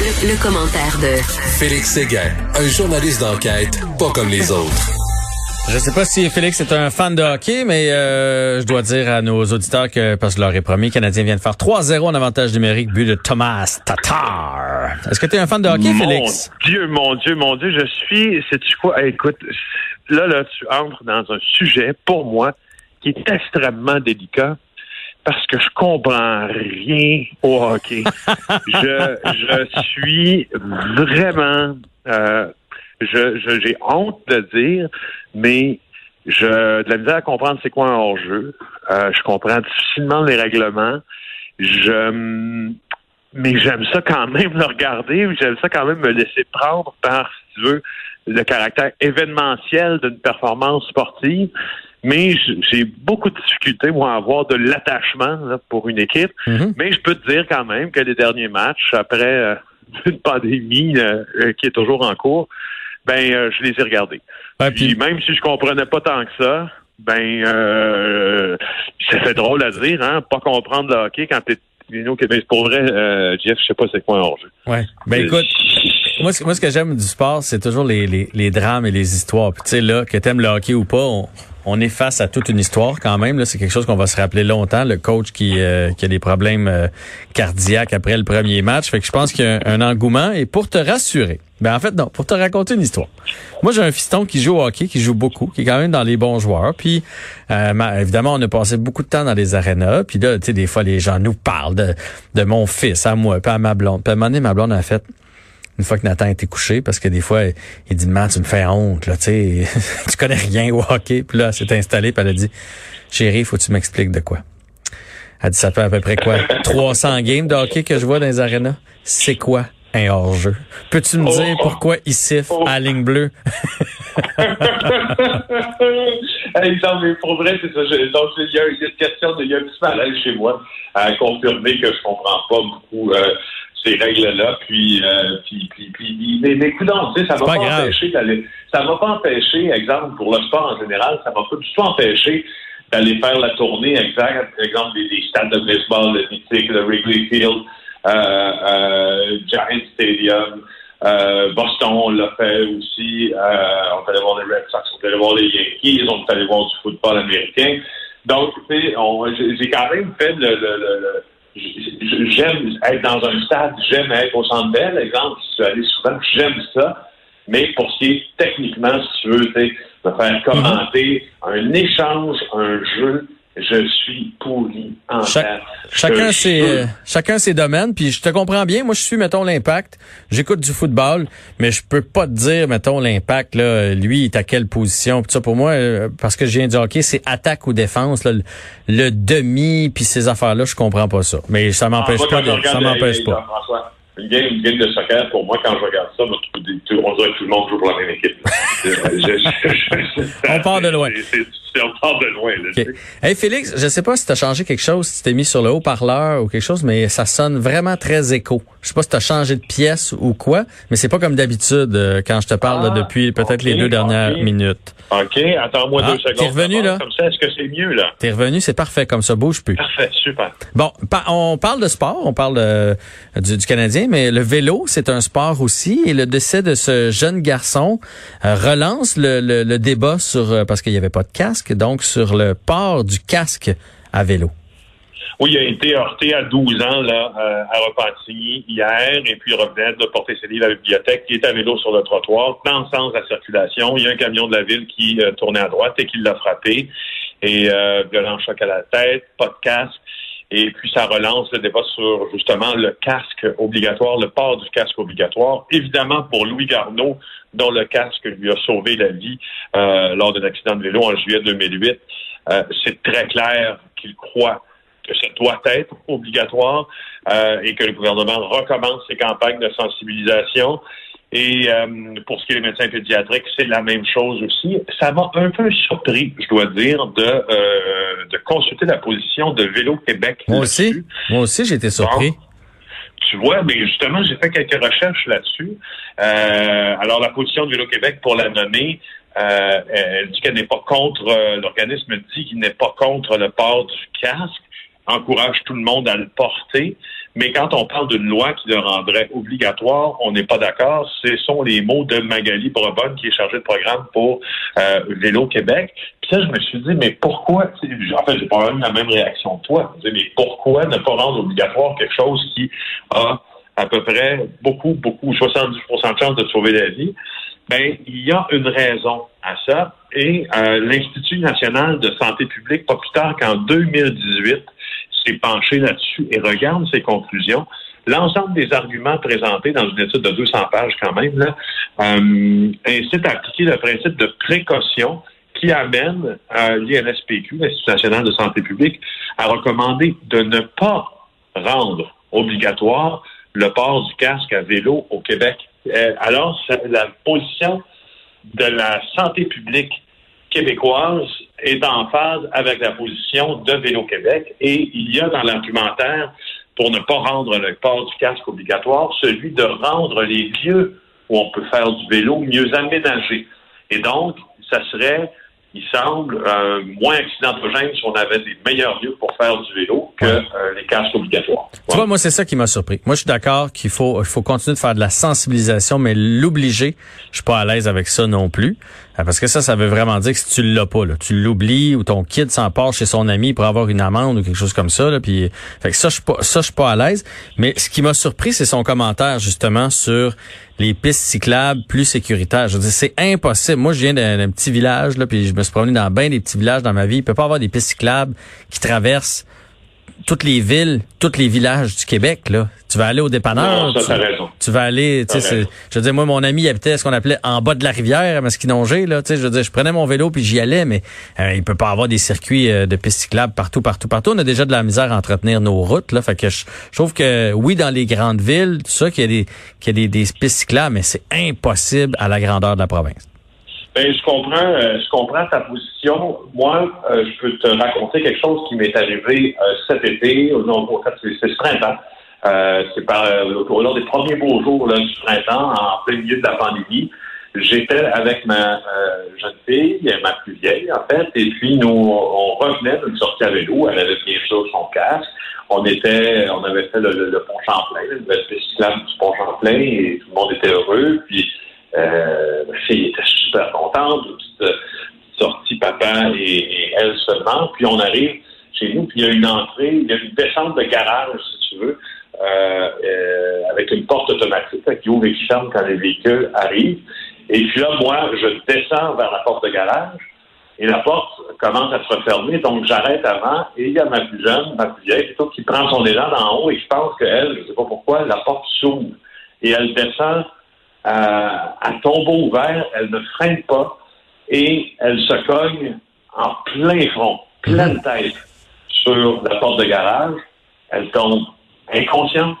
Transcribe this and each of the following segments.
Le, le commentaire de Félix Séguin, un journaliste d'enquête pas comme les autres. Je sais pas si Félix est un fan de hockey, mais euh, je dois dire à nos auditeurs que, parce que je leur ai promis, le Canadien vient de faire 3-0 en avantage numérique, but de Thomas Tatar. Est-ce que tu es un fan de hockey, mon Félix? Dieu, mon Dieu, mon Dieu, je suis, sais-tu quoi? Hey, écoute, là, là, tu entres dans un sujet, pour moi, qui est extrêmement délicat parce que je comprends rien au hockey. je, je suis vraiment, euh, je, je- j'ai honte de le dire, mais je de la misère à comprendre c'est quoi un hors-jeu. Euh, je comprends difficilement les règlements. Je mais j'aime ça quand même le regarder, j'aime ça quand même me laisser prendre par, si tu veux, le caractère événementiel d'une performance sportive. Mais j'ai beaucoup de difficultés, moi, à avoir de l'attachement pour une équipe. Mhm. Mais je peux te dire quand même que les derniers matchs, après euh, une pandémie euh, qui est toujours en cours, ben euh, je les ai regardés. Ouais, Puis puis- même si je comprenais pas tant que ça, ben euh, ça fait drôle à dire, hein, pas comprendre le hockey quand t'es Vino Québec. Pour vrai, euh, Jeff, je sais pas c'est quoi un hors-jeu. Ouais. Ben écoute, moi, ce- moi, ce que j'aime du sport, c'est toujours les, les, drames et les histoires. Puis tu sais, là, que t'aimes le hockey ou pas, on, on est face à toute une histoire quand même. C'est quelque chose qu'on va se rappeler longtemps. Le coach qui, euh, qui a des problèmes euh, cardiaques après le premier match. Fait que je pense qu'il y a un, engouement. Et pour te rassurer, ben en fait, non, pour te raconter une histoire. Moi, j'ai un fiston qui joue au hockey, qui joue beaucoup, qui est quand même dans les bons joueurs. Puis, euh, évidemment, on a passé beaucoup de temps dans les arénas. Puis là, tu sais, des fois, les gens nous parlent de, de mon fils à moi, puis à ma blonde. Puis à un moment ma blonde a fait une fois que Nathan était couché, parce que des fois, il dit, man, tu me fais honte, là, tu sais, tu connais rien au hockey. Puis là, elle s'est installée, puis elle a dit, chérie, faut que tu m'expliques de quoi. Elle dit, ça fait à peu près quoi? 300 games de hockey que je vois dans les arénas? C'est quoi un hors-jeu? Peux-tu me dire pourquoi il siffle à la ligne bleue? hey, non, mais pour vrai, c'est ça. Je- donc, il y, a, une question, de, il y a un petit malaise chez moi à confirmer que je comprends pas beaucoup euh, ces règles-là. Puis, euh, puis, puis, puis, mais, mais non, tu sais, ça m'a pas empêché d'aller. Ça m'a pas empêché, exemple, pour le sport en général, ça m'a pas du tout empêché d'aller faire la tournée, exact, exemple, des, des stades de baseball, le mythique, le Wrigley Field, euh, euh, Giant Stadium. Euh, Boston, on l'a fait aussi. Euh, on est allé voir les Red Sox, on est allé voir les Yankees, on est allé voir du football américain. Donc, tu sais, on- j'ai quand même fait le... le, le- le- j'aime être dans un stade, j'aime être au centre belle, exemple, je suis allé souvent, j'aime ça. Mais pour ce qui est techniquement, si tu veux, me faire commenter un échange, un jeu, je suis pourri en Chaque-. Chacun Je ses, euh, chacun ses domaines, puis je te comprends bien. Moi, je suis, mettons, l'impact. J'écoute du football, mais je peux pas te dire, mettons, l'impact, là, lui, il est à quelle position. Puis ça, pour moi, euh, parce que je viens du hockey, c'est attaque ou défense, là, le, le demi, puis ces affaires-là, je comprends pas ça. Mais ça m'empêche Ah, pas, de, ça m'empêche pas. François, Une game, une game de soccer, pour moi, quand je regarde ça, moi, tout- tout- on dirait que tout le monde joue pour la même équipe. Je- je- je- je- On part de loin. c'est- part de loin. Là. Hey Félix, je sais pas si tu as changé quelque chose, si tu t'es mis sur le haut-parleur ou quelque chose, mais ça sonne vraiment très écho. Je sais pas si tu as changé de pièce ou quoi, mais c'est pas comme d'habitude euh, quand je te parle là, Ah, depuis peut-être les deux dernières minutes. OK, attends-moi Ah, deux secondes. t'es revenu, là? Comme ça, est-ce que c'est mieux, là? T'es revenu, c'est parfait comme ça, bouge plus. Parfait, super. Bon, pa- on parle de sport, on parle euh, du, du Canadien, mais le vélo, c'est un sport aussi. Et le décès de ce jeune garçon euh, relance le, le- le débat sur, euh, parce qu'il n'y avait pas de casque, donc sur le port du casque à vélo. Oui, il a été heurté à 12 ans là, euh, à Repentigny hier, et puis il revenait de porter ses livres à la bibliothèque. Il est à vélo sur le trottoir, dans le sens de la circulation. Il y a un camion de la ville qui euh, tournait à droite et qui l'a frappé. Et euh, violent choc à la tête, pas de casque. Et puis ça relance le débat sur justement le casque obligatoire, le port du casque obligatoire. Évidemment pour Louis Garneau, dont le casque lui a sauvé la vie euh, lors d'un accident de vélo en juillet 2008. Euh, c'est très clair qu'il croit que ça doit être obligatoire euh, et que le gouvernement recommence ses campagnes de sensibilisation. Et euh, pour ce qui est des médecins pédiatriques, c'est la même chose aussi. Ça m'a un peu surpris, je dois dire, de, euh, de consulter la position de Vélo Québec. Moi aussi, moi aussi, j'ai été surpris. Tu vois, mais justement, j'ai fait quelques recherches là-dessus. Euh, alors, la position de Vélo Québec, pour la nommer, euh, elle dit qu'elle n'est pas contre, euh, l'organisme dit qu'il n'est pas contre le port du casque, encourage tout le monde à le porter, Mais quand on parle d'une loi qui le rendrait obligatoire, on n'est pas d'accord. Ce sont les mots de Magali Brebonne, qui est chargée de programme pour euh, Vélo Québec. Puis ça, je me suis dit, mais pourquoi, en fait, j'ai pas eu la même réaction que toi. Je me mais pourquoi ne pas rendre obligatoire quelque chose qui a à peu près beaucoup, beaucoup, 70% de chances de sauver la vie? Ben, il y a une raison à ça. Et euh, l'Institut national de santé publique, pas plus tard qu'en 2018, penché là-dessus et regarde ses conclusions. L'ensemble des arguments présentés dans une étude de 200 pages quand même là, euh, incite à appliquer le principe de précaution qui amène euh, l'INSPQ, l'Institut national de santé publique, à recommander de ne pas rendre obligatoire le port du casque à vélo au Québec. Euh, alors, la position de la santé publique québécoise est en phase avec la position de Vélo-Québec et il y a dans l'argumentaire, pour ne pas rendre le port du casque obligatoire, celui de rendre les lieux où on peut faire du vélo mieux aménagés. Et donc, ça serait il semble, euh, moins accidentogène si on avait des meilleurs lieux pour faire du vélo que euh, les casques obligatoires. Tu vois, moi, c'est ça qui m'a surpris. Moi, je suis d'accord qu'il faut, il faut continuer de faire de la sensibilisation, mais l'obliger, je suis pas à l'aise avec ça non plus. Euh, parce que ça, ça veut vraiment dire que si tu l'as pas, tu l'oublies ou ton kid s'en chez son ami pour avoir une amende ou quelque chose comme ça. Là, puis, fait que ça, je suis pas, suis pas à l'aise. Mais ce qui m'a surpris, c'est son commentaire justement sur les pistes cyclables plus sécuritaires. Je dire, c'est impossible. Moi, je viens d'un petit village, là, puis je me suis promené dans bien des petits villages dans ma vie. Il peut pas avoir des pistes cyclables qui traversent toutes les villes, tous les villages du Québec, là. Tu vas aller au dépanneur. tu, raison. tu vas aller, tu sais, je veux dire, moi, mon ami habitait ce qu'on appelait en bas de la rivière à Masquinongé, là. Tu sais, je veux dire, je prenais mon vélo puis j'y allais, mais euh, il peut pas avoir des circuits euh, de pistes cyclables partout, partout, partout. On a déjà de la misère à entretenir nos routes, là. Fait que je, trouve que, oui, dans les grandes villes, tout ça, qu'il y a des, qu'il y a des, des pistes cyclables, mais c'est impossible à la grandeur de la province. Ben, je comprends, euh, je comprends ta position. Moi, euh, je peux te raconter quelque chose qui m'est arrivé euh, cet été. Non, en fait, c'est ce printemps. c'est par lors des premiers beaux jours là, du printemps, en plein milieu de la pandémie. J'étais avec ma jeune fille, ma plus vieille en fait, et puis nous, on revenait d'une sortie à vélo. Elle avait bien sûr son casque. On était, on avait fait le, pont Champlain, le nouvelle du pont Champlain, et tout le monde était heureux. Puis contente, petite, sortie papa et, elle seulement. Puis on arrive chez nous, puis il y a une entrée, il y a une descente de garage, si tu veux, euh, euh, avec une porte automatique qui ouvre et qui ferme quand les véhicules arrivent. Et puis là, moi, je descends vers la porte de garage et la porte commence à se refermer, donc j'arrête avant et il y a ma plus jeune, ma plus vieille, plutôt, qui prend son élan d'en haut et je pense qu'elle, je ne sais pas pourquoi, la porte s'ouvre et elle descend à, tombeau ouvert, elle ne freine pas et elle se cogne en plein front, pleine mhm. tête sur la porte de garage. Elle tombe inconsciente.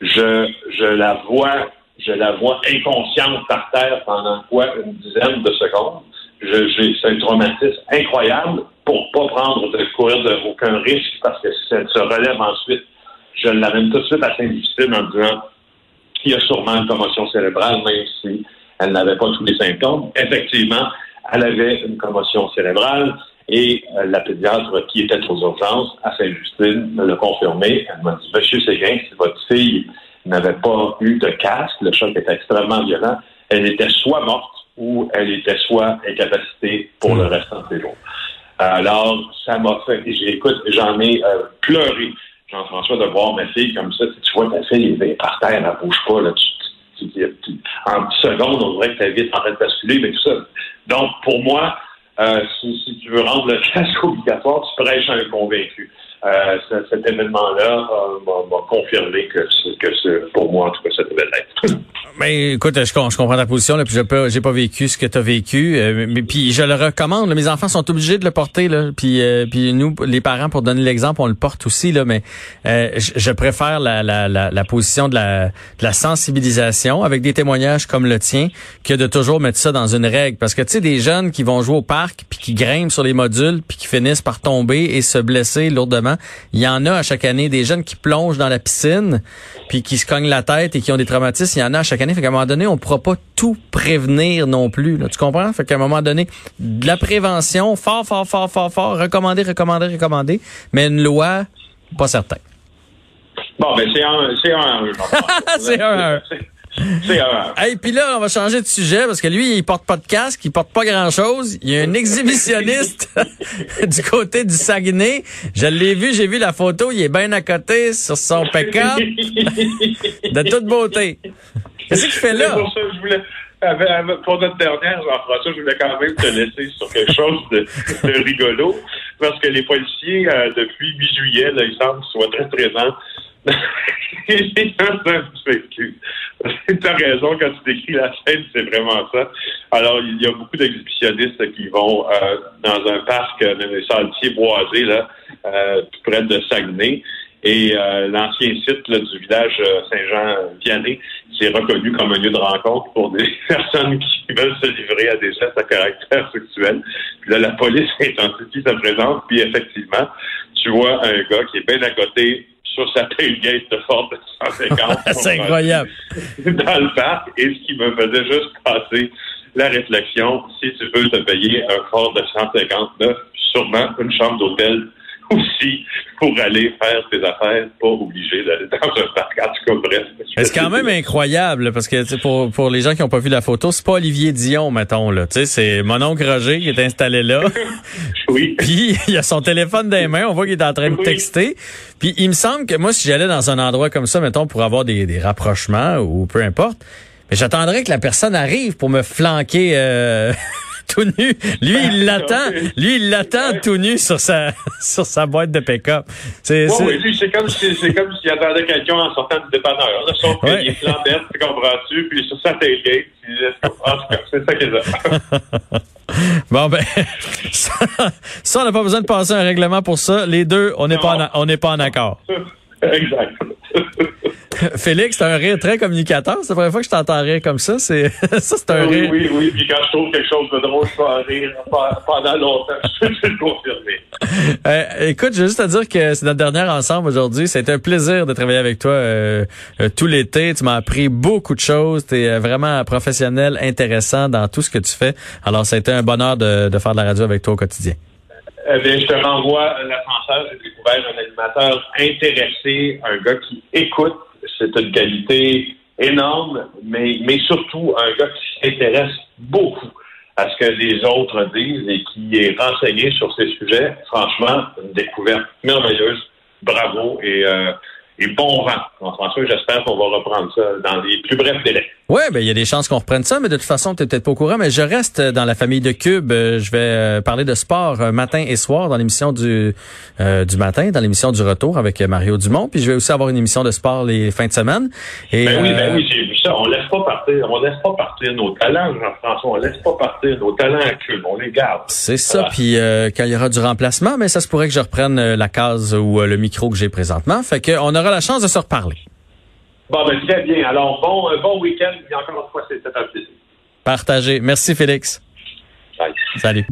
Je, je la vois, je la vois inconsciente par terre pendant quoi? Une dizaine de secondes. C'est un traumatisme incroyable pour pas prendre de courir de aucun risque parce que si elle se relève ensuite, je l'amène tout de suite à Saint-Justine en disant y a sûrement une commotion cérébrale, même si elle n'avait pas tous les symptômes. Effectivement, elle avait une commotion cérébrale et euh, la pédiatre qui était aux urgences à Saint-Justine me l'a confirmé. Elle m'a dit, Monsieur Séguin, si votre fille n'avait pas eu de casque, le choc était extrêmement violent, elle était soit morte ou elle était soit incapacitée pour le restant de ses jours. Alors, ça m'a fait, écoute, j'en ai euh, pleuré Jean-François, de voir ma fille comme ça. Tu vois ta fille est par terre, elle ne bouge pas. Là, en 10 secondes, on dirait que ta vie est en train de basculer, mais tout ça. Donc, pour moi, euh, si, si, tu veux rendre le casque obligatoire, tu prêches un convaincu. Euh, cet événement-là euh, m'a confirmé que, que pour moi, en tout cas, ça devait être. Mais écoute, je, comprends ta position, là, puis je j'ai pas vécu ce que tu as vécu, euh, mais puis je le recommande. mes enfants sont obligés de le porter, là, puis euh, puis nous, les parents, pour donner l'exemple, on le porte aussi, là, mais je, je, préfère la, la, la, la, position de la, de la sensibilisation avec des témoignages comme le tien que de toujours mettre ça dans une règle, parce que tu sais des jeunes qui vont jouer au parc puis qui grimpent sur les modules puis qui finissent par tomber et se blesser lourdement il y en a à chaque année des jeunes qui plongent dans la piscine puis qui se cognent la tête et qui ont des traumatismes. Il y en a à chaque année. Fait qu'à un moment donné, on ne pourra pas tout prévenir non plus. Tu comprends? Fait qu'à un moment donné, de la prévention, fort, fort, fort, fort, fort, recommander, recommander, recommander, mais une loi, pas certain. Bon, ben c'est un, c'est un, c'est un. C'est un. Hey, puis là, on va changer de sujet parce que lui, il porte pas de casque, il porte pas grand-chose. Il y a un exhibitionniste du côté du Saguenay. Je l'ai vu, j'ai vu la photo, il est bien à côté sur son pick-up. de toute beauté. Qu'est-ce qu'il fait là? Pour ça, je voulais, pour notre dernière, Jean-François, je voulais quand même te laisser sur quelque chose de, de rigolo, parce que les policiers, euh, depuis mi-juillet, là, ils semblent soient très présents tu as raison quand tu décris la scène, c'est vraiment ça. Alors, il y a beaucoup d'exhibitionnistes qui vont euh, dans un parc, euh, dans les sentiers boisés, là, euh, près de Saguenay. Et euh, l'ancien site là, du village Saint-Jean-Vianney, qui est reconnu comme un lieu de rencontre pour des personnes qui veulent se livrer à des gestes à caractère sexuel. Puis là, la police intensifie sa présence, puis effectivement, tu vois un gars qui est bien à côté sur sa tailgate de Ford de 150. C'est incroyable. Dans le parc. Et ce qui me faisait juste passer la réflexion, si tu veux te payer un Ford de 159, sûrement une chambre d'hôtel aussi pour aller faire tes affaires, pas obligé d'aller dans un parc. En tout cas, bref. C'est quand même incroyable parce que pour, pour les gens qui n'ont pas vu la photo, c'est pas Olivier Dion, mettons là. C'est mon oncle Roger qui est installé là. oui. Puis il a son téléphone dans les mains, on voit qu'il est en train de texter. Puis il me semble que moi, si j'allais dans un endroit comme ça, mettons, pour avoir des, des rapprochements ou peu importe, mais j'attendrais que la personne arrive pour me flanquer. Euh, tout nu. Lui, il l'attend. Lui, il l'attend tout nu sur sa sur sa boîte de pick-up. C'est oui, lui, c'est comme si c'est comme s'il attendait quelqu'un en sortant du dépanneur. Là, son ouais. il est flambette, tu comprends-tu, puis sur sa tailgate. C'est ça qu'il a. Bon ben ça, ça on n'a pas besoin de passer un règlement pour ça. Les deux, on n'est pas en, on n'est pas en accord. Exact. Félix, c'est un rire très communicateur. C'est la première fois que je t'entends rire comme ça. C'est ça, c'est un oui, rire. Oui, oui, Puis quand je trouve quelque chose de drôle, je peux en rire pendant longtemps. Je peux le confirmer. Euh, écoute, je veux juste te dire que c'est notre dernière ensemble aujourd'hui. C'était un plaisir de travailler avec toi euh, euh, tout l'été. Tu m'as appris beaucoup de choses. Tu es vraiment professionnel, intéressant dans tout ce que tu fais. Alors, été un bonheur de, de faire de la radio avec toi au quotidien. Eh bien, je te renvoie l'ascenseur. J'ai découvert un animateur intéressé, un gars qui écoute c'est une qualité énorme, mais, mais surtout un gars qui s'intéresse beaucoup à ce que les autres disent et qui est renseigné sur ces sujets. Franchement, une découverte merveilleuse. Bravo et euh, et bon vent. François, j'espère qu'on va reprendre ça dans les plus brefs délais. Oui, ben il y a des chances qu'on reprenne ça, mais de toute façon, tu n'es peut-être pas au courant, mais je reste dans la famille de Cube. Euh, je vais euh, parler de sport euh, matin et soir dans l'émission du du matin, dans l'émission du retour avec Mario Dumont. Puis je vais aussi avoir une émission de sport les fins de semaine. Et, ben oui, ben oui, j'ai vu ça. On laisse pas partir, on laisse pas partir nos talents, Jean-François. On laisse pas partir nos talents à Cube. On les garde. C'est ça. Puis quand il y aura du remplacement, mais ça se pourrait que je reprenne la case ou le micro que j'ai présentement. Fait qu'on aura la chance de se reparler. Bon, ben, très bien. Alors, bon, bon week-end. Et encore une fois, un plaisir. Partagé. Merci, Félix. Bye. Salut.